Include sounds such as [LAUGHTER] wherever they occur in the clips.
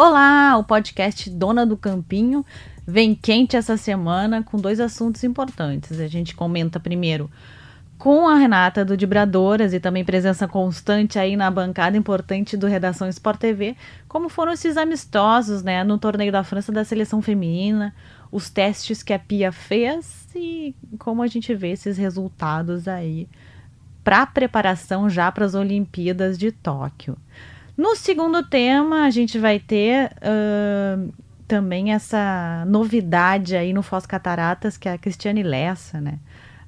Olá, o podcast Dona do Campinho vem quente essa semana com dois assuntos importantes. A gente comenta primeiro com a Renata do Dibradoras e também presença constante aí na bancada importante do Redação Sport TV, como foram esses amistosos, né, no torneio da França da seleção feminina, os testes que a Pia fez e como a gente vê esses resultados aí para preparação já para as Olimpíadas de Tóquio. No segundo tema, a gente vai ter uh, também essa novidade aí no Foz Cataratas, que é a Cristiane Lessa, né?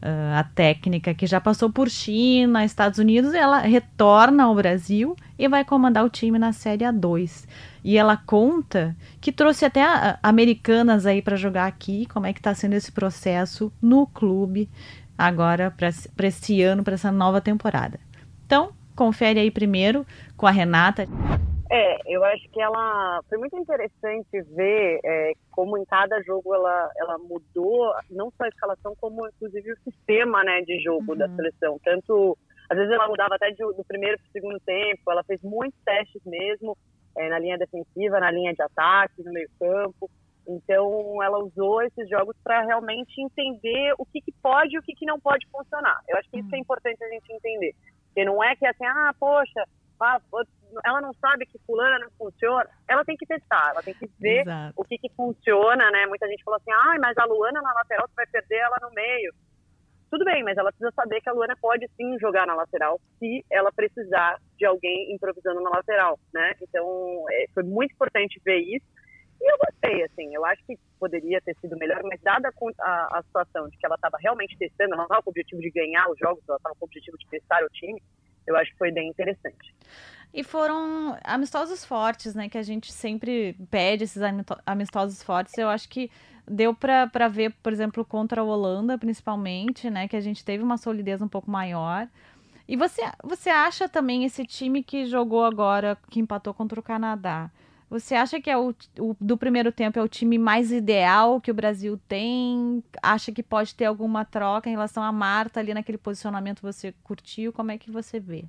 Uh, a técnica que já passou por China, Estados Unidos, ela retorna ao Brasil e vai comandar o time na Série A2. E ela conta que trouxe até a, a, americanas aí para jogar aqui, como é que está sendo esse processo no clube agora para esse ano, para essa nova temporada. Então, confere aí primeiro com a Renata. É, eu acho que ela foi muito interessante ver é, como em cada jogo ela, ela mudou não só a escalação como inclusive o sistema né de jogo uhum. da seleção. Tanto às vezes ela mudava até de, do primeiro para o segundo tempo. Ela fez muitos testes mesmo é, na linha defensiva, na linha de ataque, no meio campo. Então ela usou esses jogos para realmente entender o que, que pode e o que, que não pode funcionar. Eu acho que isso é uhum. importante a gente entender. Porque não é que é assim, ah, poxa, ela não sabe que fulana não funciona. Ela tem que testar, ela tem que ver Exato. o que, que funciona, né? Muita gente falou assim, ah, mas a Luana na lateral você vai perder ela no meio. Tudo bem, mas ela precisa saber que a Luana pode sim jogar na lateral se ela precisar de alguém improvisando na lateral, né? Então, é, foi muito importante ver isso. E eu gostei, assim, eu acho que poderia ter sido melhor, mas dada a, a situação de que ela estava realmente testando, ela não estava com o objetivo de ganhar os jogos, ela estava com o objetivo de testar o time, eu acho que foi bem interessante. E foram amistosos fortes, né? Que a gente sempre pede esses amistosos fortes. Eu acho que deu para ver, por exemplo, contra a Holanda, principalmente, né? Que a gente teve uma solidez um pouco maior. E você, você acha também esse time que jogou agora, que empatou contra o Canadá? Você acha que é o, o, do primeiro tempo é o time mais ideal que o Brasil tem? Acha que pode ter alguma troca em relação a Marta ali naquele posicionamento você curtiu? Como é que você vê?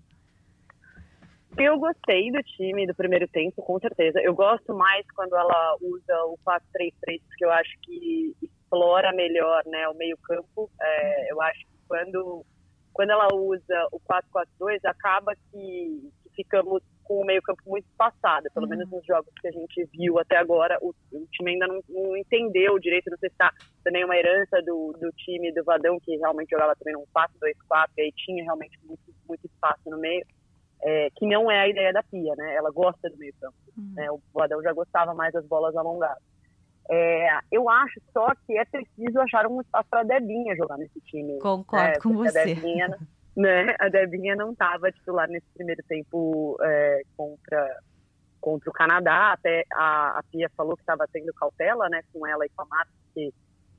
Eu gostei do time do primeiro tempo, com certeza. Eu gosto mais quando ela usa o 4-3-3, porque eu acho que explora melhor né, o meio-campo. É, eu acho que quando, quando ela usa o 4-4-2, acaba que, que ficamos com o meio-campo muito espaçado, pelo uhum. menos nos jogos que a gente viu até agora, o, o time ainda não, não, entendeu direito, não sei se está também uma herança do, do time do Vadão, que realmente jogava também num 4-2-4, e aí tinha realmente muito, muito espaço no meio, é, que não é a ideia da Pia, né? Ela gosta do meio-campo, uhum. né? O Vadão já gostava mais das bolas alongadas. É, eu acho só que é preciso achar um espaço para a Debinha jogar nesse time. Concordo é, com você. A Debinha, [LAUGHS] né? A Debinha não estava titular nesse primeiro tempo é, contra contra o Canadá. Até a, a Pia falou que estava tendo cautela, né, com ela e com a Marta, que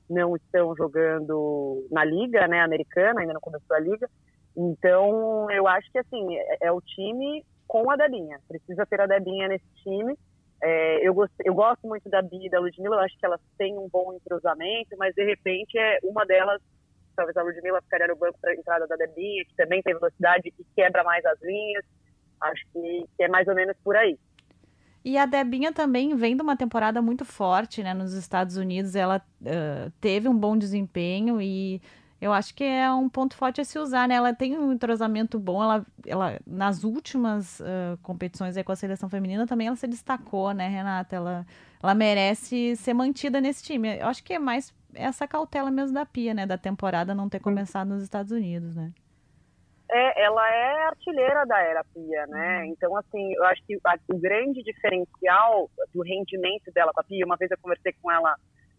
não estão jogando na liga, né, americana, ainda não começou a liga. Então, eu acho que assim é, é o time com a Debinha. Precisa ter a Debinha nesse time. É, eu, gost, eu gosto muito da Bia e da Ludmilla, eu acho que elas têm um bom entrosamento, mas de repente é uma delas talvez a Ludmilla ficaria no banco para entrada da Debinha, que também tem velocidade e quebra mais as linhas. Acho que, que é mais ou menos por aí. E a Debinha também vem de uma temporada muito forte, né? Nos Estados Unidos ela uh, teve um bom desempenho e eu acho que é um ponto forte a se usar, né? Ela tem um entrosamento bom, ela, ela nas últimas uh, competições com a seleção feminina também ela se destacou, né, Renata? Ela, ela merece ser mantida nesse time. Eu acho que é mais essa cautela mesmo da Pia, né? Da temporada não ter começado nos Estados Unidos, né? É, ela é artilheira da era Pia, né? Uhum. Então, assim, eu acho que a, o grande diferencial do rendimento dela com a Pia, uma vez eu conversei com ela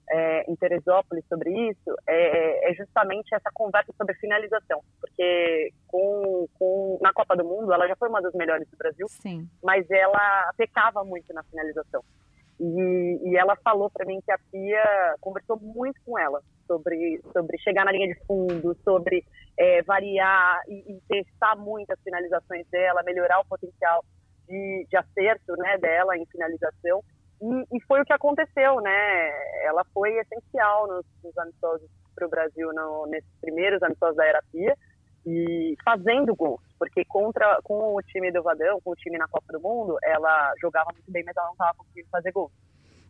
é, em Teresópolis sobre isso, é, é, justamente essa conversa sobre finalização. Porque com, com, na Copa do Mundo, ela já foi uma das melhores do Brasil, Sim. mas ela pecava muito na finalização. E, e ela falou para mim que a Pia conversou muito com ela sobre, sobre chegar na linha de fundo, sobre é, variar e, e, testar muito as finalizações dela, melhorar o potencial de, de acerto né, dela em finalização. E, e, foi o que aconteceu, né? Ela foi essencial nos, nos amistosos para o Brasil, no, nesses primeiros amistosos da Era Pia, e fazendo gols porque contra com o time do Vadão, com o time na Copa do Mundo, ela jogava muito bem, mas ela não estava conseguindo fazer gol.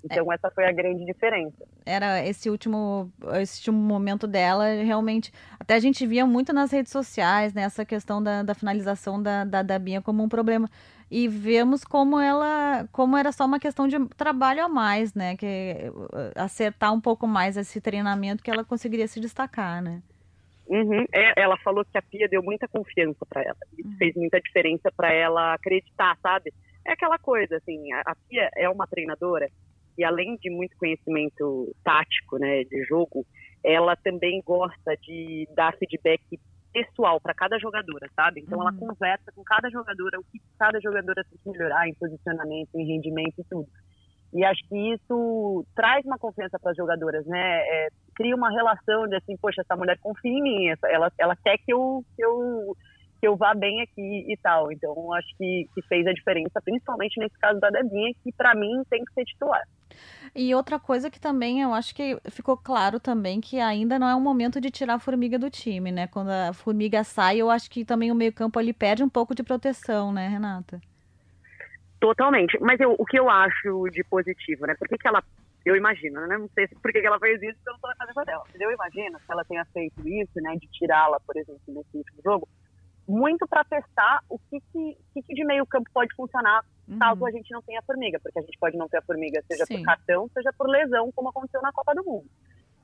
Então é. essa foi a grande diferença. Era esse último, esse último momento dela, realmente. Até a gente via muito nas redes sociais, né, essa questão da, da finalização da, da, da Bia como um problema. E vemos como ela, como era só uma questão de trabalho a mais, né? Que uh, acertar um pouco mais esse treinamento que ela conseguiria se destacar, né? Uhum. É, ela falou que a Pia deu muita confiança para ela. Isso uhum. fez muita diferença para ela acreditar, sabe? É aquela coisa, assim, a, a Pia é uma treinadora e além de muito conhecimento tático, né, de jogo, ela também gosta de dar feedback pessoal para cada jogadora, sabe? Então uhum. ela conversa com cada jogadora o que cada jogadora tem que melhorar em posicionamento, em rendimento e tudo. E acho que isso traz uma confiança para as jogadoras, né? É, cria uma relação de assim, poxa, essa mulher confia em mim, ela, ela quer que eu, que eu que eu vá bem aqui e tal. Então, acho que, que fez a diferença, principalmente nesse caso da Debinha, que para mim tem que ser titular. E outra coisa que também eu acho que ficou claro também que ainda não é o momento de tirar a formiga do time, né? Quando a formiga sai, eu acho que também o meio-campo ali perde um pouco de proteção, né, Renata? Totalmente. Mas eu, o que eu acho de positivo, né? Por que, que ela. Eu imagino, né? Não sei por que, que ela fez isso, porque eu não tô na cabeça dela. Mas eu imagino que ela tenha feito isso, né? De tirá-la, por exemplo, nesse último jogo, muito para testar o que, que, que, de meio campo pode funcionar uhum. caso a gente não tenha a formiga, porque a gente pode não ter a formiga, seja Sim. por cartão, seja por lesão, como aconteceu na Copa do Mundo.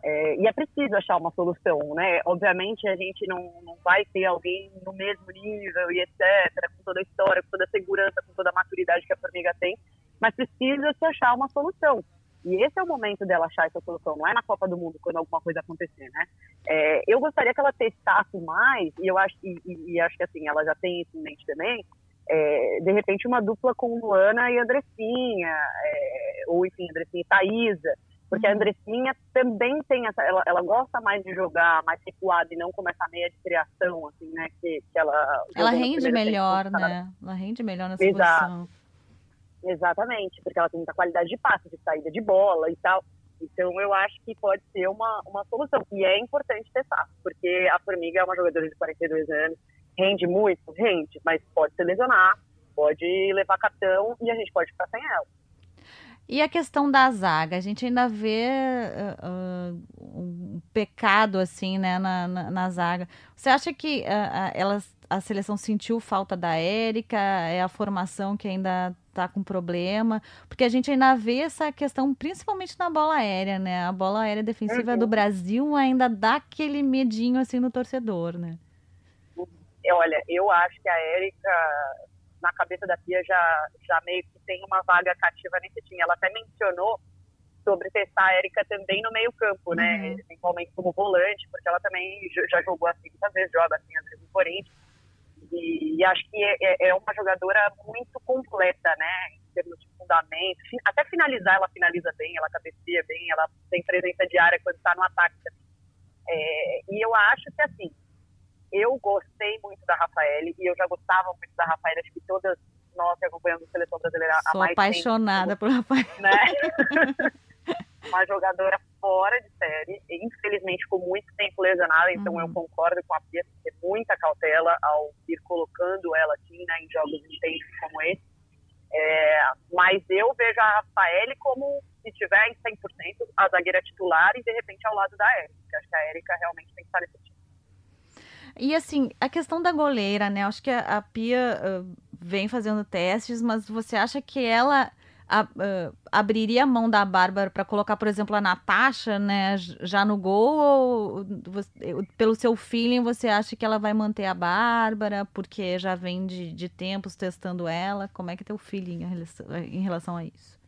É, e é preciso achar uma solução, né? Obviamente a gente não, não vai ter alguém no mesmo nível e etc, com toda a história, com toda a segurança, com toda a maturidade que a formiga tem, mas precisa se achar uma solução. E esse é o momento dela achar essa solução, não é na Copa do Mundo quando alguma coisa acontecer, né? É, eu gostaria que ela testasse mais, e eu acho, e, e, e, acho que assim, ela já tem isso em mente também, é, de repente uma dupla com Luana e Andressinha, é, ou enfim, Andressinha e Thaísa, porque a. Andressinha também tem essa, ela, ela gosta mais de jogar mais recuada e não com essa meia de criação, assim, né, que, que ela... Ela rende melhor, né? Ela rende melhor nessa Exato. posição. Exatamente, porque ela tem muita qualidade de passe, de saída de bola e tal. Então eu acho que pode ser uma, uma solução. E é importante testar, porque a Formiga é uma jogadora de 42 anos, rende muito, rende, mas pode se lesionar, pode levar cartão e a gente pode ficar sem ela. E a questão da zaga, a gente ainda vê uh, um pecado assim, né, na, na, na zaga. Você acha que uh, elas, a seleção sentiu falta da Érica? É a formação que ainda está com problema? Porque a gente ainda vê essa questão, principalmente na bola aérea, né? A bola aérea defensiva uhum. do Brasil ainda dá aquele medinho assim no torcedor, né? Olha, eu acho que a Érica na cabeça da Pia já, já meio que tem uma vaga cativa nesse time. Ela até mencionou sobre testar a Erika também no meio campo, né? Uhum. Principalmente como volante, porque ela também já jogou assim muitas vezes, joga assim às vezes no Corinthians. E, e acho que é, é, é, uma jogadora muito completa, né? Em termos de fundamento. Até finalizar, ela finaliza bem, ela cabeceia bem, ela tem presença de área quando está no ataque. É, e eu acho que, assim, eu gostei muito da Rafael e eu já gostava muito da Rafael, acho que todas nós que acompanhamos a seleção brasileira Sou apaixonada tempo, por Rafael. Né? [LAUGHS] uma jogadora fora de série, infelizmente ficou muito tempo lesionada, então uhum. eu concordo com a Pia ter muita cautela ao ir colocando ela assim, né, em jogos intensos como esse. É, mas eu vejo a Rafael como, se tiver em 100%, a zagueira titular e de repente ao lado da Érica. Acho que a Érica realmente tem que estar nesse. E assim, a questão da goleira, né? Acho que a, a Pia uh, vem fazendo testes, mas você acha que ela a, uh, abriria a mão da Bárbara para colocar, por exemplo, a Natasha, né, já no gol? Ou você, pelo seu feeling você acha que ela vai manter a Bárbara porque já vem de, de tempos testando ela? Como é que é teu feeling em relação a isso?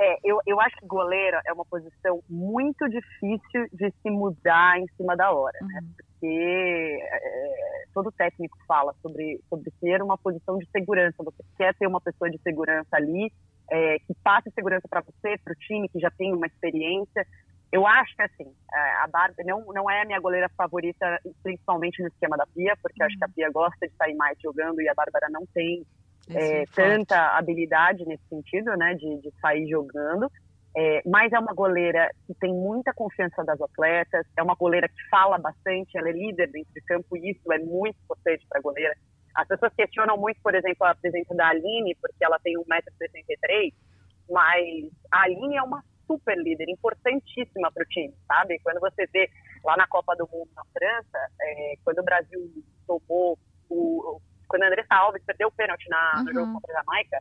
É, eu, eu acho que goleira é uma posição muito difícil de se mudar em cima da hora, né? uhum. né? Porque é, todo técnico fala sobre, sobre ser uma posição de segurança. Você quer ter uma pessoa de segurança ali, é, que passe segurança para você, para o time, que já tem uma experiência. Eu acho que, assim, a Bárbara não, não é a minha goleira favorita, principalmente no esquema da Pia, porque uhum. acho que a uhum. Pia gosta de sair mais jogando e a Bárbara não tem é, é tanta habilidade nesse sentido, né, de, de sair jogando. É, mas é uma goleira que tem muita confiança das atletas, é uma goleira que fala bastante, ela é líder dentro de campo e isso é muito importante para a goleira. As pessoas questionam muito, por exemplo, a presença da Aline, porque ela tem 1,63m, mas a Aline é uma super líder, importantíssima para o time, sabe? Quando você vê lá na Copa do Mundo na França, é, quando o Brasil tomou o. Quando a Andressa Alves perdeu o pênalti na, uhum. no jogo contra a Jamaica,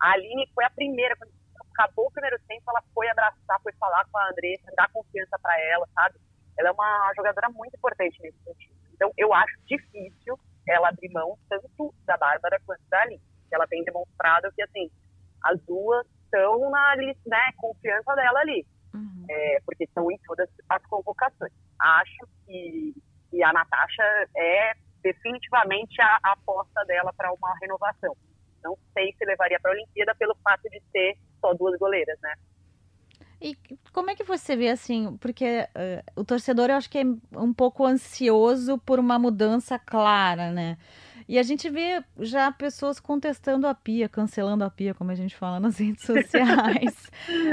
a Aline foi a primeira, quando acabou o primeiro tempo, ela foi abraçar, foi falar com a Andressa, dar confiança para ela, sabe? Ela é uma jogadora muito importante nesse sentido. Então, eu acho difícil ela abrir mão tanto da Bárbara quanto da Aline. Ela tem demonstrado que, assim, as duas estão na né, confiança dela ali, uhum. é, porque estão em todas as convocações. Acho que, que a Natasha é definitivamente a, a aposta dela para uma renovação. Não sei se levaria para a Olimpíada pelo fato de ter só duas goleiras, né? E como é que você vê assim? Porque uh, o torcedor eu acho que é um pouco ansioso por uma mudança clara, né? E a gente vê já pessoas contestando a pia, cancelando a pia, como a gente fala nas [LAUGHS] redes sociais.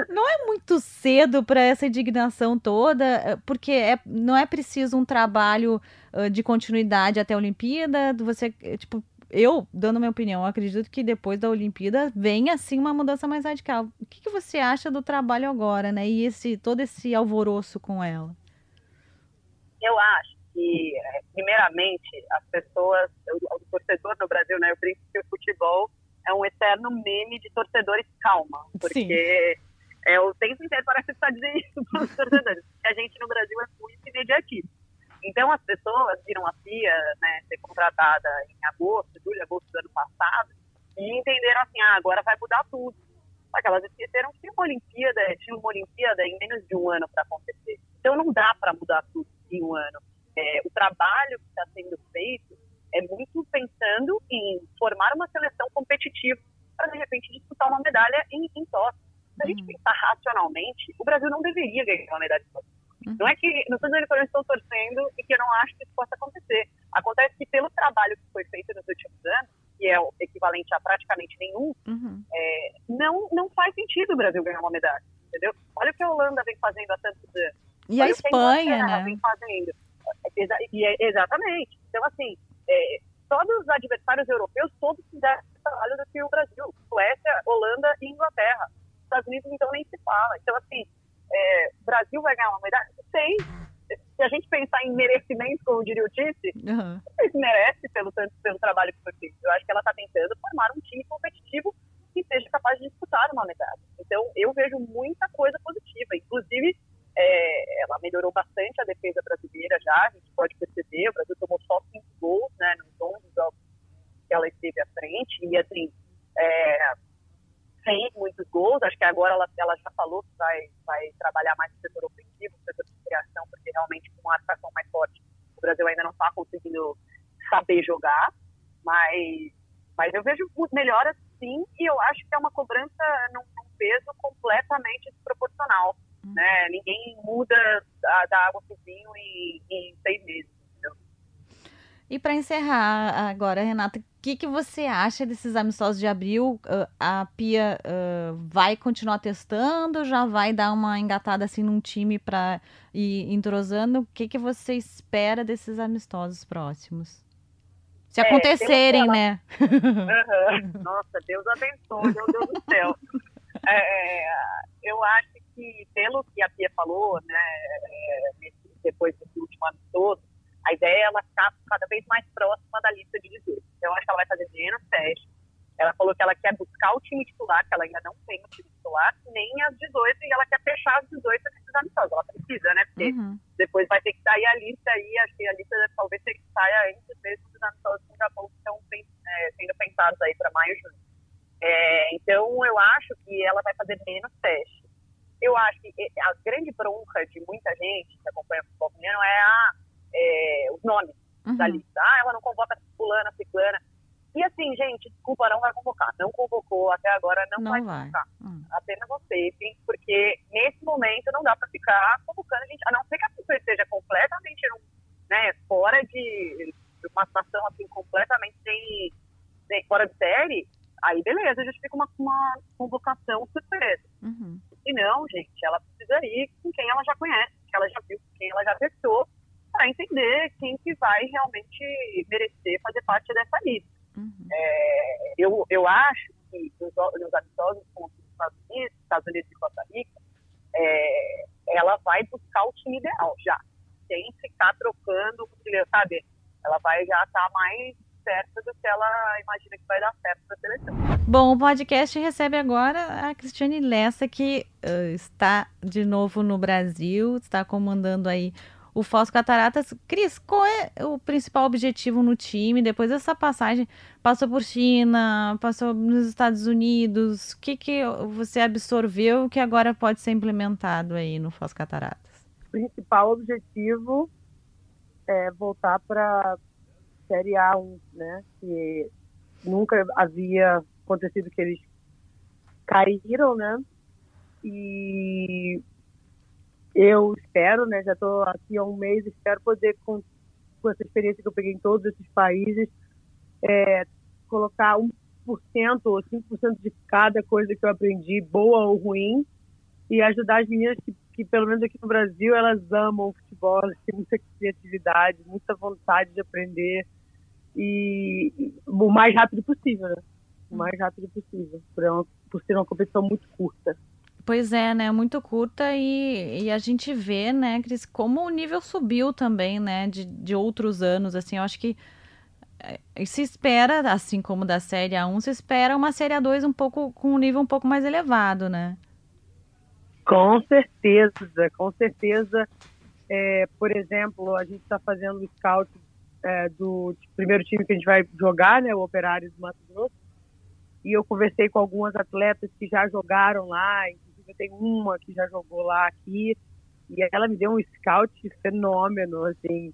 não é muito cedo para essa indignação toda, eh, porque é, não é preciso um trabalho uh, de continuidade até a Olimpíada. Você, tipo, eu, dando minha opinião, acredito que depois da Olimpíada venha assim uma mudança mais radical. O que, que você acha do trabalho agora, né? E esse todo esse alvoroço com ela? Eu acho que, é, primeiramente, as pessoas, o, o torcedor no Brasil, né? Eu brinco que o futebol é um eterno meme de torcedores calma, porque Sim. é o tempo inteiro parece estar dizendo isso para os torcedores. [LAUGHS] a gente no Brasil é muito imediatista. Então as pessoas viram a FIA né, ser contratada em agosto, julho, agosto do ano passado, e entenderam assim, ah, agora vai mudar tudo. Só que elas esqueceram que tinha uma Olimpíada, tinha uma Olimpíada em menos de um ano para acontecer. Então não dá para mudar tudo em um ano. É, o trabalho que está sendo feito é muito pensando em formar uma seleção competitiva para, de repente, disputar uma medalha em, em Tóquio. Se a gente uhum. pensar racionalmente, o Brasil não deveria ganhar uma medalha em Tóquio. Uhum. Não é que, não estou dizendo que eu não estou torcendo e que eu não acho que isso possa acontecer. Acontece que pelo trabalho que foi feito nos últimos anos, que é o equivalente a praticamente nenhum, uhum. é, não, não faz sentido o Brasil ganhar uma medalha, entendeu? Olha o que a Holanda vem fazendo há tantos anos. E Olha a Espanha, né? Vem fazendo. Exa e é, exatamente. Então, assim, é, todos os adversários europeus, todos fizeram trabalho do que o Brasil. Suécia, Holanda e Inglaterra. Estados Unidos, então, nem se fala. Então, assim, é, Brasil vai ganhar uma medalha? Sei. Se a gente pensar em merecimento, como diria o Tice, uhum. merece pelo, pelo trabalho que foi feito. Eu acho que ela está tentando formar um time competitivo que seja capaz de disputar uma medalha. Então, eu vejo muita coisa positiva. Inclusive, é, ela melhorou bastante a defesa brasileira já, a gente pode perceber. O Brasil tomou só cinco gols né, nos 11 jogos que ela esteve à frente. E, assim, é, fez muitos gols. Acho que agora ela, ela já falou que vai, vai trabalhar mais no setor ofensivo, no setor de criação, porque realmente com uma arcação mais forte o Brasil ainda não está conseguindo saber jogar. Mas, mas eu vejo melhoras sim, e eu acho que é uma cobrança num, num peso completamente desproporcional. Uhum. Né? Ninguém muda da, da água para o vinho em, em seis meses. E para encerrar agora, Renata, o que, que você acha desses amistosos de abril? Uh, a Pia uh, vai continuar testando? Já vai dar uma engatada assim num time para ir entrosando? O que, que você espera desses amistosos próximos? Se é, acontecerem, né? Uhum. [LAUGHS] Nossa, Deus abençoe, meu Deus do céu. É, eu acho que, pelo que a Pia falou, né, é, depois desse último amistoso, a ideia é ela ficar cada vez mais próxima da lista de 18. Então, acho que ela vai fazer menos testes. Ela falou que ela quer buscar o time titular, que ela ainda não tem o time titular, nem as 18, e ela quer fechar as 18 nesses amistosos. Ela precisa, né? Porque uhum. depois vai ter que sair a lista aí, acho que a lista talvez ter que sair antes mesmo dos amistosos com o Japão que estão é, sendo pensados aí para maio e junho. É, então, eu acho que ela vai fazer menos testes. Eu acho que a grande bronca de muita gente que acompanha o futebol feminino é a é, os nomes uhum. da lista. Ah, ela não convoca fulana, ciclana. E assim, gente, desculpa, não vai convocar. Não convocou até agora, não, não vai, vai convocar. Uhum. Apenas você, porque nesse momento não dá para ficar convocando a gente, a não ser que a pessoa esteja completamente né, fora de uma situação assim, completamente sem, sem, fora de série, aí beleza, a gente fica uma, uma convocação surpresa. Uhum. Se não, gente, ela precisa ir com quem ela já conhece, que ela já viu, com quem ela já testou, para entender quem que vai realmente merecer fazer parte dessa lista. Uhum. É, eu, eu acho que nos, nos amistosos com os Estados Unidos, Estados Unidos e Costa Rica, é, ela vai buscar o time ideal já, sem ficar trocando, sabe? Ela vai já estar tá mais certa do que ela imagina que vai dar certo para a seleção. Bom, o podcast recebe agora a Cristiane Lessa, que uh, está de novo no Brasil, está comandando aí o Foz Cataratas. Cris, qual é o principal objetivo no time? Depois dessa passagem, passou por China, passou nos Estados Unidos. O que, que você absorveu que agora pode ser implementado aí no Foz Cataratas? O principal objetivo é voltar para Série A1, né? Que nunca havia acontecido que eles caíram, né? E eu espero, né? Já estou aqui há um mês, espero poder, com, com essa experiência que eu peguei em todos esses países, é, colocar 1% ou 5% de cada coisa que eu aprendi, boa ou ruim, e ajudar as meninas que, que, pelo menos aqui no Brasil, elas amam o futebol, elas têm muita criatividade, muita vontade de aprender, e, o mais rápido possível, né? O mais rápido possível, por, uma, por ser uma competição muito curta. Pois é, né? Muito curta e, e a gente vê, né, Cris, como o nível subiu também, né, de, de outros anos, assim, eu acho que eh, se espera, assim como da Série A1, se espera uma Série A2 um pouco, com um nível um pouco mais elevado, né? Com certeza, com certeza. É, por exemplo, a gente está fazendo o scout é, do primeiro time que a gente vai jogar, né, o Operário do Mato Grosso, e eu conversei com algumas atletas que já jogaram lá, tem uma que já jogou lá aqui, e ela me deu um scout fenômeno, assim,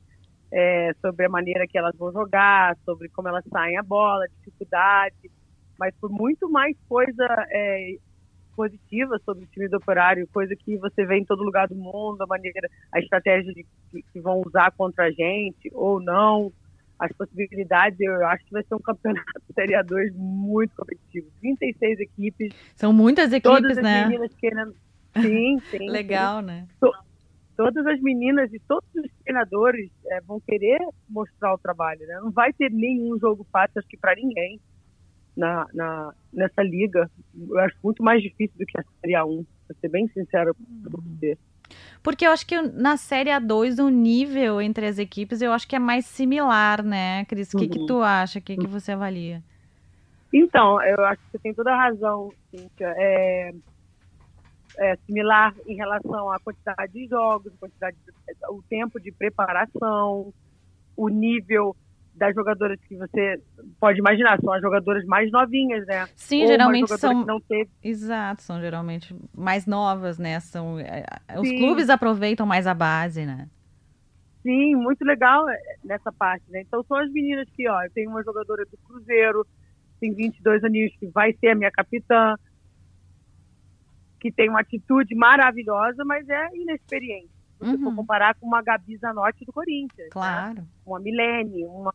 é, sobre a maneira que elas vão jogar, sobre como elas saem a bola, dificuldade, mas por muito mais coisa é, positiva sobre o time do Operário, coisa que você vê em todo lugar do mundo, a maneira, a estratégia de, que, que vão usar contra a gente ou não, as possibilidades, eu acho que vai ser um campeonato Série A2 muito competitivo. 36 equipes. São muitas equipes, todas né? As meninas querendo... Sim, [LAUGHS] sim. Legal, sim. né? Todas as meninas e todos os treinadores é, vão querer mostrar o trabalho, né? Não vai ter nenhum jogo fácil, acho que para ninguém na, na, nessa liga. Eu acho muito mais difícil do que a Série A1, para ser bem sincero com você. Porque eu acho que na Série A2 o nível entre as equipes eu acho que é mais similar, né, Cris? O que, que uhum. tu acha? O que, que você avalia? Então, eu acho que você tem toda a razão, Cíntia. É, é similar em relação à quantidade de jogos, quantidade de, o tempo de preparação, o nível das jogadoras que você pode imaginar, são as jogadoras mais novinhas, né? Sim, Ou geralmente são. não teve... Exato, são geralmente mais novas, né? São... É, é, os clubes aproveitam mais a base, né? Sim, muito legal é, nessa parte, né? Então são as meninas que, ó, eu tenho uma jogadora do Cruzeiro, tem 22 aninhos, que vai ser a minha capitã, que tem uma atitude maravilhosa, mas é inexperiente se uhum. for comparar com uma Gabi Zanotti do Corinthians. Né? Claro. Né? Uma Milene, uma...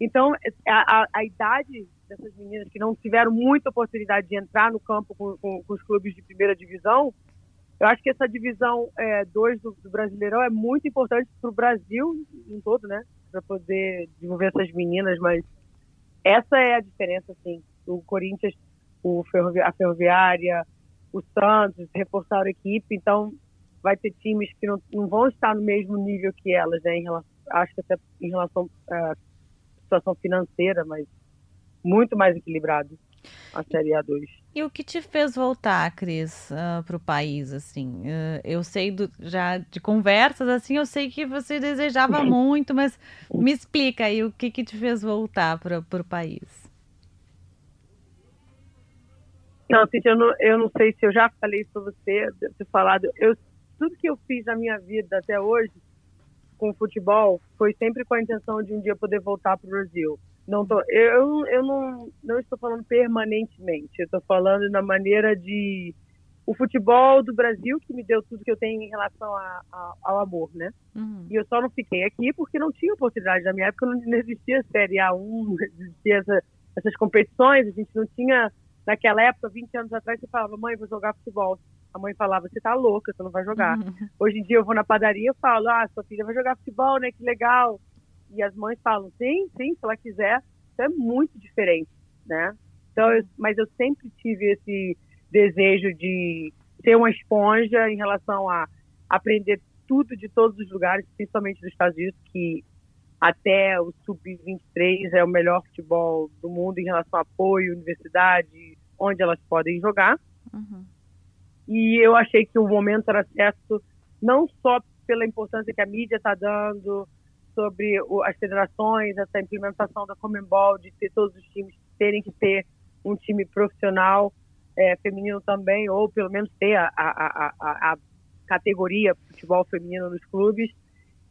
Então, a, a, a, idade dessas meninas que não tiveram muita oportunidade de entrar no campo com, com, com os clubes de primeira divisão, eu acho que essa divisão 2 é, do, do, Brasileirão é muito importante para o Brasil em todo, né? Para poder desenvolver essas meninas, mas essa é a diferença, assim. O Corinthians, o Ferrovi a Ferroviária, o Santos reforçaram a equipe, então vai ter times que não, não vão estar no mesmo nível que elas, né? Em relação, acho que até em relação à situação financeira, mas muito mais equilibrado a Série A2. E o que te fez voltar, Cris, uh, ah, para o país, assim? Uh, eu sei do, já de conversas, assim, eu sei que você desejava muito, mas me explica aí o que, que te fez voltar para o país. Não, Cintia, eu não, eu não sei se eu já falei isso para você, ter falado. Eu tudo que eu fiz na minha vida até hoje com o futebol foi sempre com a intenção de um dia poder voltar para o Brasil. Não tô, eu, eu não, não estou falando permanentemente, eu estou falando na maneira de o futebol do Brasil que me deu tudo que eu tenho em relação a, a, ao amor, né? Uhum. E eu só não fiquei aqui porque não tinha oportunidade. Na minha época não, existia Série A1, não existia essa, essas competições, a gente não tinha, naquela época, 20 anos atrás, você falava, mãe, vou jogar futebol a mãe falava, você tá louca, você não vai jogar. Uhum. Hoje em dia eu vou na padaria e falo, ah, sua filha vai jogar futebol, né? Que legal. E as mães falam, sim, sim, se ela quiser. Então é muito diferente, né? Então, eu, mas eu sempre tive esse desejo de ser uma esponja em relação a aprender tudo de todos os lugares, principalmente dos Estados Unidos, que até o sub-23 é o melhor futebol do mundo em relação a apoio, universidade, onde elas podem jogar. Uhum. E eu achei que o momento era certo, não só pela importância que a mídia está dando sobre o, as federações, essa implementação da Comembol, de ter todos os times terem que ter um time profissional é, feminino também, ou pelo menos ter a, a, a, a categoria futebol feminino nos clubes,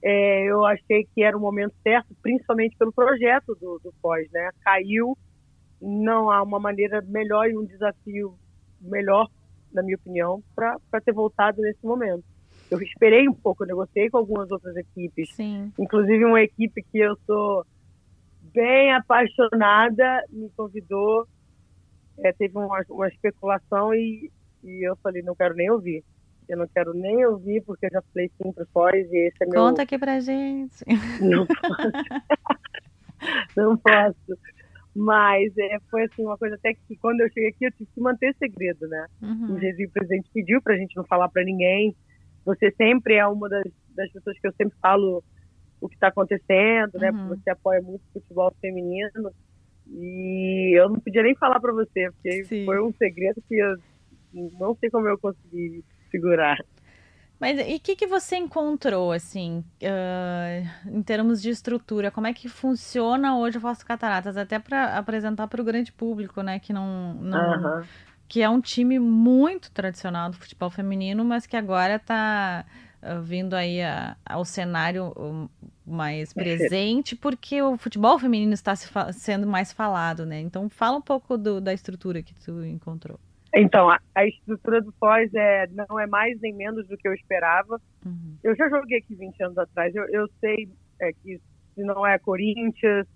é, eu achei que era o momento certo, principalmente pelo projeto do, do pós, né? Caiu, não há uma maneira melhor e um desafio melhor, na minha opinião, para ter voltado nesse momento. Eu esperei um pouco, eu negociei com algumas outras equipes, Sim. inclusive uma equipe que eu sou bem apaixonada me convidou, é, teve uma, uma especulação e, e eu falei, não quero nem ouvir. Eu não quero nem ouvir, porque eu já falei sim para pós e esse é meu... Conta aqui pra gente. Não posso. [LAUGHS] não posso. Mas é, foi assim, uma coisa até que quando eu cheguei aqui eu tive que manter segredo, né? Uhum. O Jesus presidente pediu pra gente não falar para ninguém. Você sempre é uma das, das pessoas que eu sempre falo o que está acontecendo, né? Uhum. Porque você apoia muito o futebol feminino. E eu não podia nem falar para você, porque Sim. foi um segredo que eu não sei como eu consegui segurar. Mas e o que, que você encontrou, assim, uh, em termos de estrutura? Como é que funciona hoje o Fosso Cataratas? Até para apresentar para o grande público, né? Que não. não Que é um time muito tradicional do futebol feminino, mas que agora está uh, vindo aí a, ao cenário mais presente, porque o futebol feminino está se sendo mais falado, né? Então, fala um pouco do, da estrutura que tu encontrou. Então, a, a, estrutura do Foz é, não é mais nem menos do que eu esperava. Uhum. Eu já joguei aqui 20 anos atrás. Eu, eu sei é, que se não é Corinthians,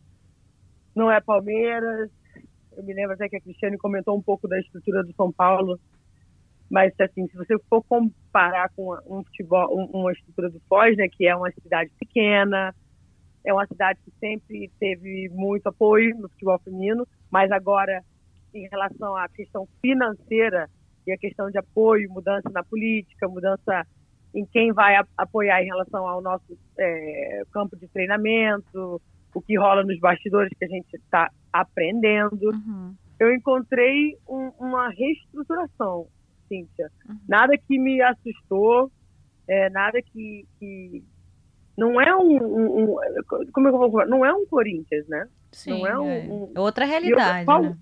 não é Palmeiras. Eu me lembro até que a Cristiane comentou um pouco da estrutura do São Paulo. Mas, assim, se você for comparar com um futebol, uma estrutura do Foz, né, que é uma cidade pequena, é uma cidade que sempre teve muito apoio no futebol feminino, mas agora em relação à questão financeira e a questão de apoio, mudança na política, mudança em quem vai apoiar em relação ao nosso é, campo de treinamento, o que rola nos bastidores que a gente está aprendendo. Uhum. Eu encontrei um, uma reestruturação, Cíntia. Uhum. Nada que me assustou, é, nada que, que, não é um, um, um, como é eu vou falar? Não é um Corinthians, né? Sim, não é, um, é. um... outra realidade. Eu, né?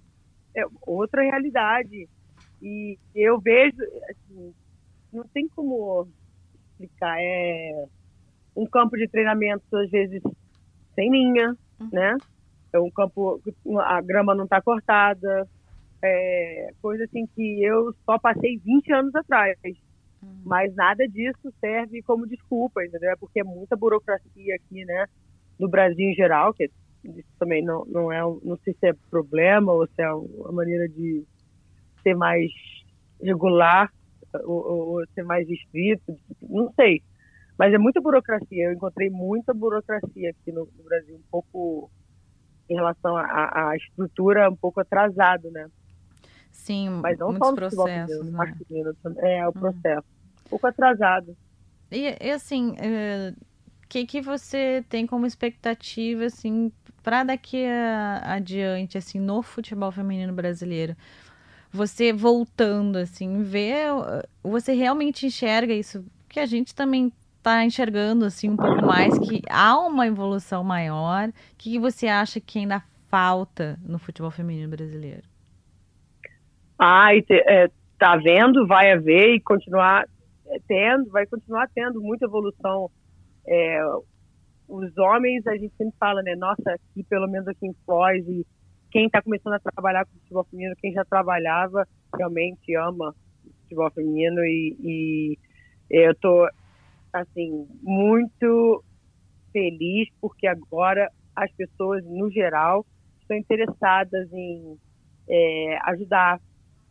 É outra realidade. E eu vejo, assim, não tem como explicar, é um campo de treinamento, às vezes, sem linha, uhum. né? É um campo, a grama não está cortada, é, coisa assim que eu só passei 20 anos atrás. Uhum. Mas nada disso serve como desculpa, entendeu? É porque é muita burocracia aqui, né? No Brasil em geral, que isso também não, não é, não sei se é problema ou se é uma maneira de ser mais regular ou, ou ser mais estrito, não sei. Mas é muita burocracia. Eu encontrei muita burocracia aqui no, no Brasil, um pouco em relação à estrutura, um pouco atrasado, né? Sim, Mas não muitos só processos, né? masculino, é, o hum. processo. Um pouco atrasado. E, e assim, uh, que, que você tem como expectativa, assim, para daqui a, adiante, assim, no futebol feminino brasileiro, você voltando, assim, ver, você realmente enxerga isso, que a gente também está enxergando, assim, um pouco mais, que há uma evolução maior. O que, que você acha que ainda falta no futebol feminino brasileiro? Te, é, tá vendo, vai haver e continuar é, tendo, vai continuar tendo muita evolução. É, os homens, a gente sempre fala, né? Nossa, aqui, pelo menos aqui em Foz, e quem está começando a trabalhar com futebol feminino, quem já trabalhava, realmente ama futebol feminino e, e eu tô, assim, muito feliz porque agora as pessoas, no geral, estão interessadas em é, ajudar,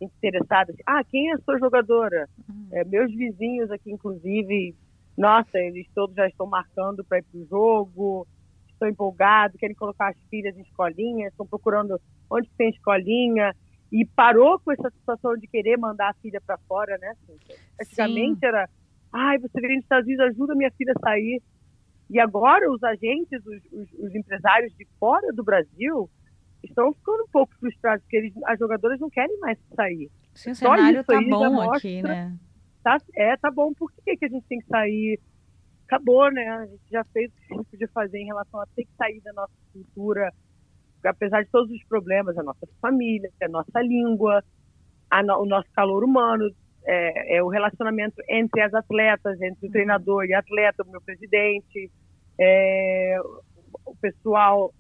interessadas. Ah, quem é a sua jogadora? Uhum. É, meus vizinhos aqui, inclusive, nossa, eles todos já estão marcando para ir para o jogo, estão empolgados, querem colocar as filhas em escolinha, estão procurando onde tem escolinha, e parou com essa situação de querer mandar a filha para fora, né? Antigamente Sim. era, ai, você vem nos Estados Unidos, ajuda minha filha a sair. E agora os agentes, os, os, os, empresários de fora do Brasil estão ficando um pouco frustrados, porque eles, as jogadoras não querem mais sair. Sim, o Só cenário tá bom aqui, né? Tá, é, tá bom. Por que, que a gente tem que sair? Acabou, né? A gente já fez o que a gente podia fazer em relação a ter que sair da nossa cultura, apesar de todos os problemas, a nossa família, a nossa língua, a no, o nosso calor humano, é, é, o relacionamento entre as atletas, entre o uhum. treinador e atleta, o meu presidente, é, o pessoal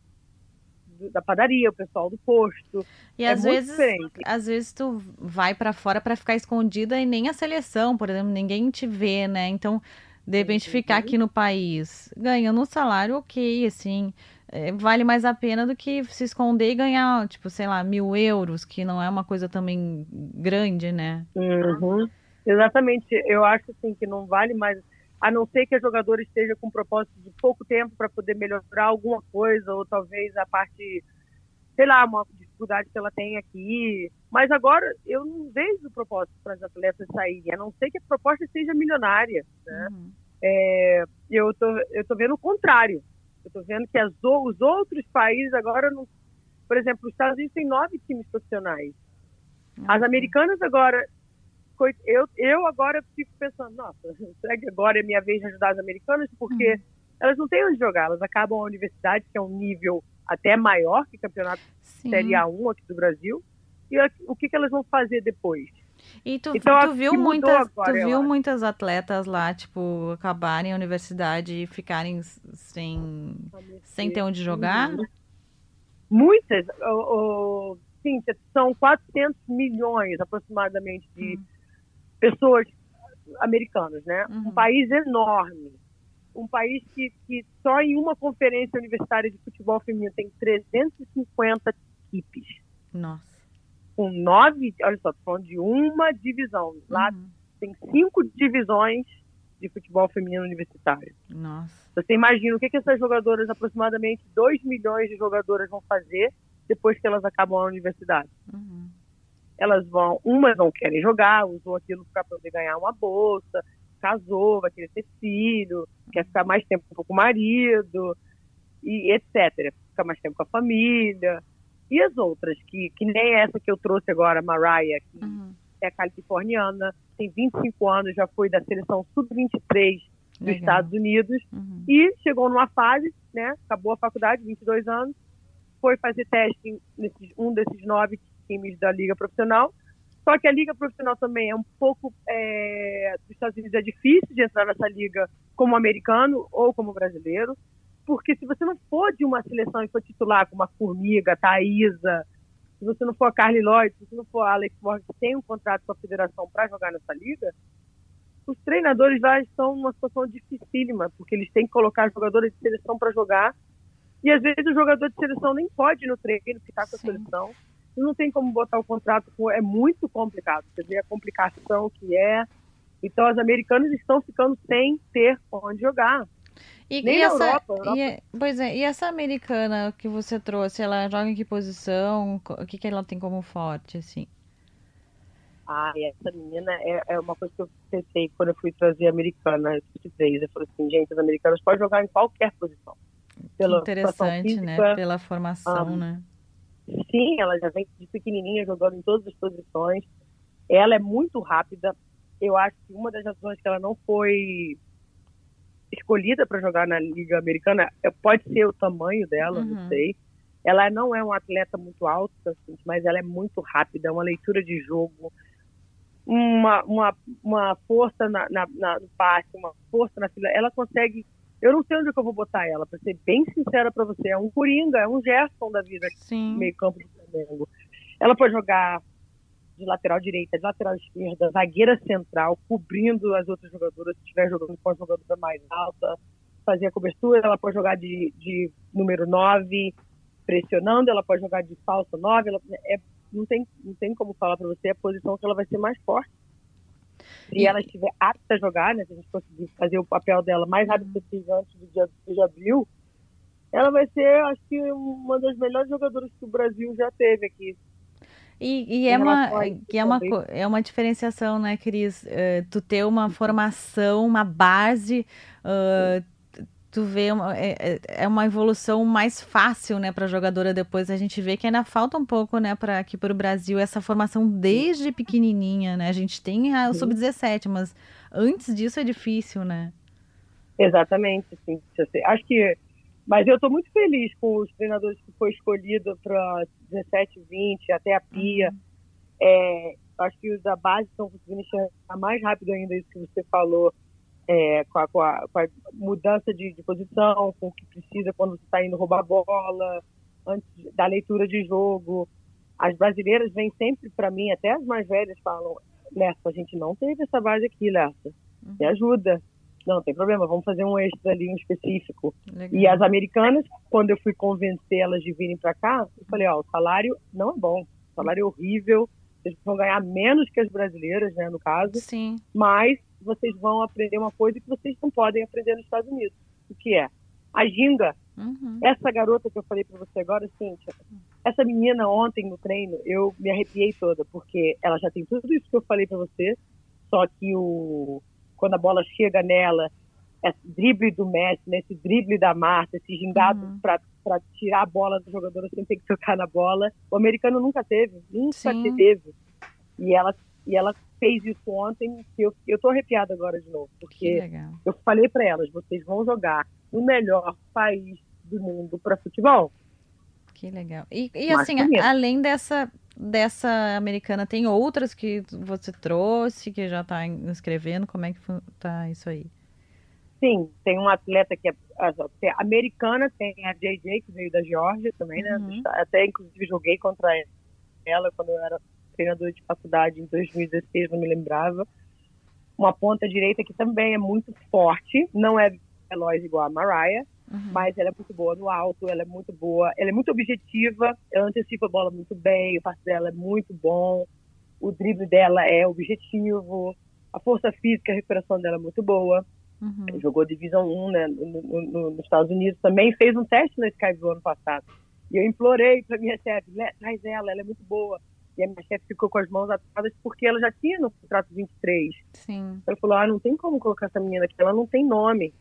da padaria, o pessoal do posto. E é às vezes, diferente. às vezes tu vai para fora para ficar escondida e nem a seleção, por exemplo, ninguém te vê, né? Então, de repente ficar aqui no país ganhando um salário ok, assim, é, vale mais a pena do que se esconder e ganhar, tipo, sei lá, mil euros, que não é uma coisa também grande, né? Uhum. Exatamente. Eu acho assim que não vale mais, a não ser que a jogadora esteja com propósito de pouco tempo para poder melhorar alguma coisa, ou talvez a parte, sei lá, uma dificuldade que ela tem aqui. Mas agora eu não vejo propósito para as atletas saírem, a não ser que a proposta seja milionária, né? Uhum. É, eu tô, eu tô vendo o contrário eu estou vendo que as, os outros países agora, não, por exemplo, os Estados Unidos tem nove times profissionais. As americanas agora, eu, eu agora fico pensando, nossa, [LAUGHS] será que agora é minha vez de ajudar as americanas? Porque uhum. elas não têm onde jogar, elas acabam a universidade, que é um nível até maior que o campeonato Sim. Série A1 aqui do Brasil. E o que, que elas vão fazer depois? E tu, então, tu viu, muitas, agora, tu viu muitas atletas lá, tipo, acabarem a universidade e ficarem sem, sem ter onde jogar? Uhum. Muitas. O, o, sim, são 400 milhões aproximadamente de uhum. Pessoas americanas, né? Uhum. Um país enorme. Um país que, que só em uma conferência universitária de futebol feminino tem 350 equipes. Nossa com nove, olha só, tô falando de uma divisão. Lá uhum. tem cinco divisões de futebol feminino universitário. Nossa. Você imagina o que, que essas jogadoras, aproximadamente 2 milhões de jogadoras, vão fazer depois que elas acabam a universidade. Uhum. Elas vão, umas não querem jogar, usou aquilo para poder ganhar uma bolsa, casou, vai querer ter filho, quer ficar mais tempo com o marido, e etc. Ficar mais tempo com a família. E as outras, que, que nem essa que eu trouxe agora, Mariah, que uhum. é californiana, tem 25 anos, já foi da seleção sub-23 dos Legal. Estados Unidos, uhum. e chegou numa fase, né, acabou a faculdade, 22 anos, foi fazer teste nesses um desses nove times da Liga Profissional, só que a Liga Profissional também é um pouco, é, dos Estados Unidos é difícil de entrar nessa liga como americano ou como brasileiro, porque se você não for de uma seleção e for titular como a Formiga, a Thaísa, se você não for a Carly Lloyd, se você não for a Alex Morgan, que tem um contrato com a federação para jogar nessa liga, os treinadores lá estão numa situação dificílima, porque eles têm que colocar jogadores de seleção para jogar, e às vezes o jogador de seleção nem pode ir no treino ficar com a Sim. seleção, e não tem como botar o contrato, é muito complicado, você vê a complicação que é. Então, as americanas estão ficando sem ter onde jogar. E, Nem e essa, Europa, Europa. E, pois é, e essa americana que você trouxe, ela joga em que posição? O que, que ela tem como forte, assim? Ah, essa menina é, é uma coisa que eu pensei quando eu fui trazer a americana, eu falei assim, gente, as americanas podem jogar em qualquer posição. Pela interessante, né? física, né? Pela formação, um, né? Sim, ela já vem de pequenininha jogando em todas as posições. Ela é muito rápida. Eu acho que uma das razões que ela não foi escolhida para jogar na Liga Americana, é, pode ser o tamanho dela, uhum. não sei. Ela não é um atleta muito alto, assim, mas ela é muito rápida, uma leitura de jogo, uma, uma, uma força na, na, na, no passe, uma força na fila. Ela consegue. Eu não sei onde que eu vou botar ela, para ser bem sincera para você. É um Coringa, é um Gerson da vida, Sim. meio campo do Flamengo. Ela pode jogar de lateral direita, de lateral esquerda, zagueira central, cobrindo as outras jogadoras, se estiver jogando com a jogadora mais alta, fazer a cobertura, ela pode jogar de, de número 9, pressionando, ela pode jogar de falsa 9, ela, é, não, tem, não tem como falar para você a posição que ela vai ser mais forte. Se e... ela estiver apta a jogar, né, se a gente conseguir fazer o papel dela mais rápido possível antes do dia de abril, ela vai ser, acho que, uma das melhores jogadoras que o Brasil já teve aqui. E, e é, uma, que é, uma, é uma diferenciação, né, Cris? Uh, tu ter uma formação, uma base, uh, tu vê uma, é, é, é uma evolução mais fácil, né, para a jogadora depois. A gente vê que ainda falta um pouco, né, para aqui para o Brasil essa formação desde pequenininha, né? A gente tem a, o sub-17, mas antes disso é difícil, né? Exatamente, sim. Acho que mas eu estou muito feliz com os treinadores que foi escolhido para 17, 20, até a Pia. Uhum. É, acho que os da base estão conseguindo enxergar mais rápido ainda isso que você falou, é, com, a, com, a, com, a, mudança de, de, posição, com o que precisa quando você está indo roubar bola, antes da leitura de jogo. As brasileiras vêm sempre para mim, até as mais velhas falam, Lessa, a gente não teve essa base aqui. Me uhum. ajuda. Não, tem problema, vamos fazer um extra ali, um específico. Legal. E as americanas, quando eu fui convencer elas de virem para cá, eu falei, ó, o salário não é bom, o salário é horrível, vocês vão ganhar menos que as brasileiras, né, no caso. Sim. Mas vocês vão aprender uma coisa que vocês não podem aprender nos Estados Unidos, o que é a ginga. Uhum. Essa garota que eu falei para você agora, Cíntia, essa menina ontem no treino, eu me arrepiei toda, porque ela já tem tudo isso que eu falei para você, só que o quando a bola chega nela, esse drible do Messi, né, esse drible da Marta, esse gingado uhum. para tirar a bola do jogador sem ter que tocar na bola. O americano nunca teve, nunca Sim. teve. E ela, e ela fez isso ontem, que eu, eu tô arrepiada agora de novo, porque eu falei para elas, vocês vão jogar no melhor país do mundo para futebol. Que legal. E, e assim, além dessa dessa americana tem outras que você trouxe, que já está escrevendo? Como é que tá isso aí? Sim, tem uma atleta que é, é americana, tem a JJ, que veio da Geórgia também, né? Uhum. Até, inclusive, joguei contra ela quando eu era treinador de faculdade em 2016, não me lembrava. Uma ponta direita que também é muito forte, não é veloz igual a Mariah, Uhum. Mas ela é muito boa no alto, ela é muito boa, ela é muito objetiva, ela antecipa a bola muito bem, o passe dela é muito bom, o drible dela é objetivo, a força física, a recuperação dela é muito boa. Uhum. Jogou Divisão 1 né, no, no, nos Estados Unidos também, fez um teste na Sky ano passado. E eu implorei para minha chefe, traz ela, ela é muito boa. E a minha chefe ficou com as mãos atadas porque ela já tinha no contrato 23. Sim. Ela falou: ah, não tem como colocar essa menina aqui, ela não tem nome.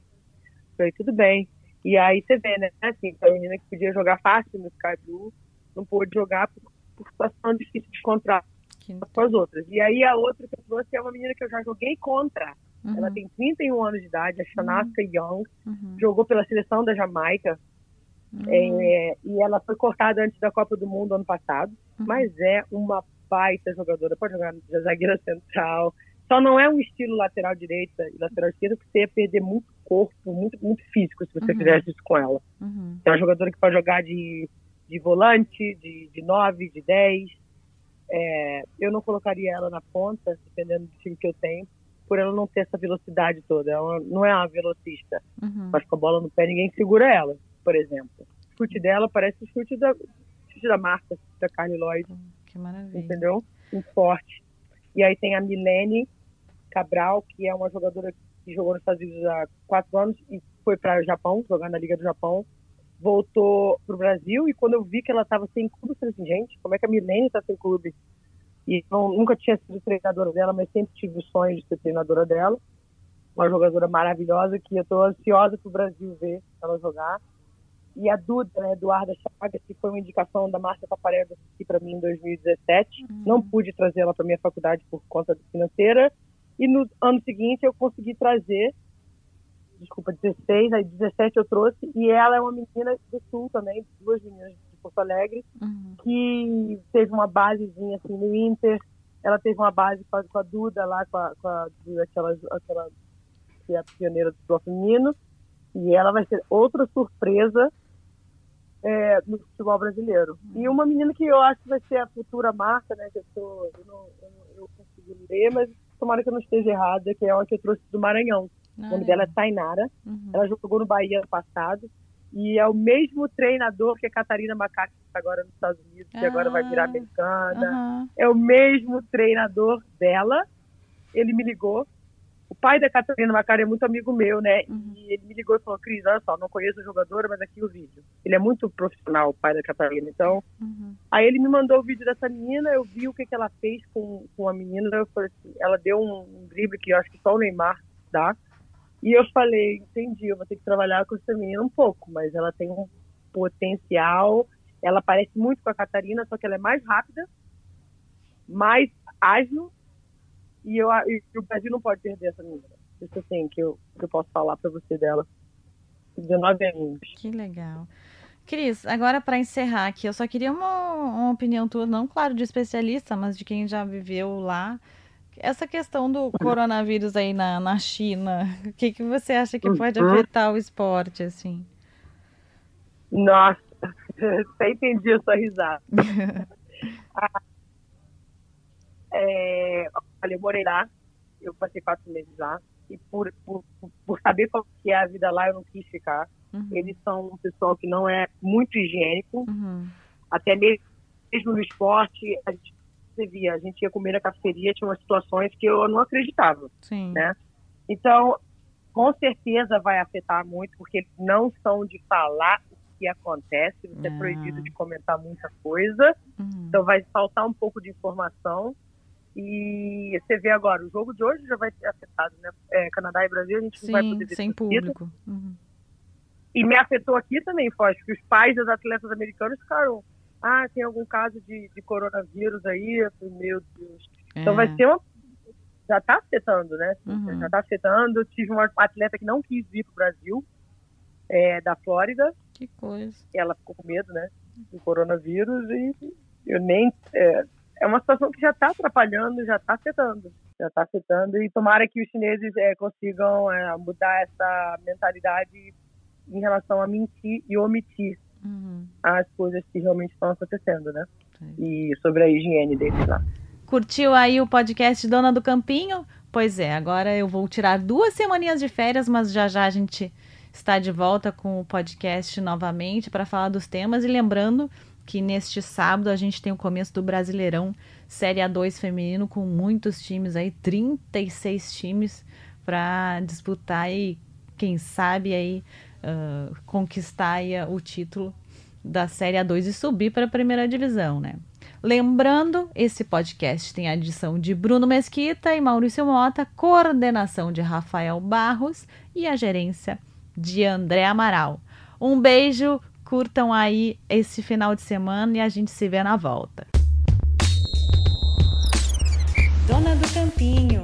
Eu falei: tudo bem. E aí você vê, né? Assim, a menina que podia jogar fácil no Sky Blue não pôde jogar por, por situação difícil de contrato com as outras. E aí a outra que eu trouxe é uma menina que eu já joguei contra. Uhum. Ela tem 31 anos de idade, a Shanaska uhum. Young, uhum. jogou pela seleção da Jamaica. Uhum. É, e ela foi cortada antes da Copa do Mundo ano passado, uhum. mas é uma baita jogadora. Pode jogar na zagueira central, só não é um estilo lateral direita e lateral esquerda, porque você ia perder muito corpo, muito, muito físico se você uhum. fizesse isso com ela. Uhum. É uma jogadora que pode jogar de, de volante, de, de 9, de 10. É, eu não colocaria ela na ponta, dependendo do time que eu tenho, por ela não ter essa velocidade toda. Ela não é uma velocista, uhum. mas com a bola no pé ninguém segura ela, por exemplo. O chute dela parece o chute da, chute da Marta, da Carly Lloyd. Que maravilha. Entendeu? Muito forte. E aí tem a Milene, Cabral, que é uma jogadora que jogou nos Estados Unidos há quatro anos e foi para o Japão, jogar na Liga do Japão. Voltou para o Brasil e quando eu vi que ela estava sem clube, eu falei assim, gente, como é que a Milene está sem clube? E eu nunca tinha sido treinadora dela, mas sempre tive o sonho de ser treinadora dela. Uma jogadora maravilhosa que eu estou ansiosa para o Brasil ver ela jogar. E a Duda, né, Eduarda Chagas, que foi uma indicação da Márcia Paparello aqui para mim em 2017. Uhum. Não pude trazer ela para minha faculdade por conta financeira e no ano seguinte eu consegui trazer, desculpa, 16, aí 17 eu trouxe, e ela é uma menina do Sul também, duas meninas de Porto Alegre, uhum. que teve uma basezinha assim no Inter, ela teve uma base com a, Duda lá, com a, com a aquela, aquela que é a pioneira do futebol feminino, e ela vai ser outra surpresa é, no futebol brasileiro. E uma menina que eu acho que vai ser a futura marca, né, que eu, tô, eu, não, eu, eu consigo ler, mas tomara que eu não esteja errada, que é uma que eu trouxe do Maranhão. Ah, o nome é. dela é Tainara. Uhum. Ela jogou no Bahia ano passado. E é o mesmo treinador que a Catarina Macaco, que está agora nos Estados Unidos, que agora vai virar ah, americana. Uhum. É o mesmo treinador dela. Ele me ligou o pai da Catarina Macari é muito amigo meu, né? Uhum. E ele me ligou e falou, Cris, olha só, não conheço a jogadora, mas aqui o vídeo. Ele é muito profissional, o pai da Catarina. Então, uhum. aí ele me mandou o vídeo dessa menina, eu vi o que, que ela fez com, com a menina. Eu falei assim, ela deu um, um drible que eu acho que só o Neymar dá. E eu falei, entendi, eu vou ter que trabalhar com essa menina um pouco, mas ela tem um potencial. Ela parece muito com a Catarina, só que ela é mais rápida, mais ágil e, eu, e o Brasil não pode perder essa menina. Isso assim, que eu, que eu posso falar para você dela. 19 anos. Que legal. Cris, agora para encerrar aqui, eu só queria uma, uma opinião tua, não claro de especialista, mas de quem já viveu lá. Essa questão do coronavírus aí na, na China, o que, que você acha que pode uhum. afetar o esporte, assim? Nossa, [LAUGHS] até entendi a sua risada. [LAUGHS] Ah, é, olha, eu morei lá, eu passei quatro meses lá, e por, por, por saber qual que é a vida lá, eu não quis ficar. Uhum. Eles são um pessoal que não é muito higiênico, uhum. até mesmo, mesmo no esporte, a gente via, a gente ia comer na cafeteria, tinha umas situações que eu não acreditava, Sim. né? Então, com certeza vai afetar muito, porque eles não são de falar o que acontece, você é ah. proibido de comentar muita coisa, uhum. então vai faltar um pouco de informação, e você vê agora, o jogo de hoje já vai ser afetado, né? É, Canadá e Brasil, a gente Sim, não vai poder ver sem público. Uhum. E me afetou aqui também, Foz, que os pais dos atletas americanos ficaram, ah, tem algum caso de, de coronavírus aí? Meu Deus. É. Então vai ser uma... Já está afetando, né? Uhum. Já está afetando. Eu tive uma atleta que não quis vir para o Brasil, é, da Flórida. Que coisa. Ela ficou com medo, né? Do coronavírus e eu nem... É, é uma situação que já está atrapalhando, já está afetando. Já está afetando e tomara que os chineses é, consigam é, mudar essa mentalidade em relação a mentir e omitir uhum. as coisas que realmente estão acontecendo, né? Sim. E sobre a higiene deles lá. Curtiu aí o podcast Dona do Campinho? Pois é, agora eu vou tirar duas semaninhas de férias, mas já já a gente está de volta com o podcast novamente para falar dos temas e lembrando que neste sábado a gente tem o começo do Brasileirão Série A2 feminino com muitos times aí, 36 times para disputar e quem sabe aí uh, conquistar aí o título da Série A2 e subir para a primeira divisão, né? Lembrando, esse podcast tem a edição de Bruno Mesquita e Maurício Mota, coordenação de Rafael Barros e a gerência de André Amaral. Um beijo, Curtam aí esse final de semana e a gente se vê na volta. Dona do Campinho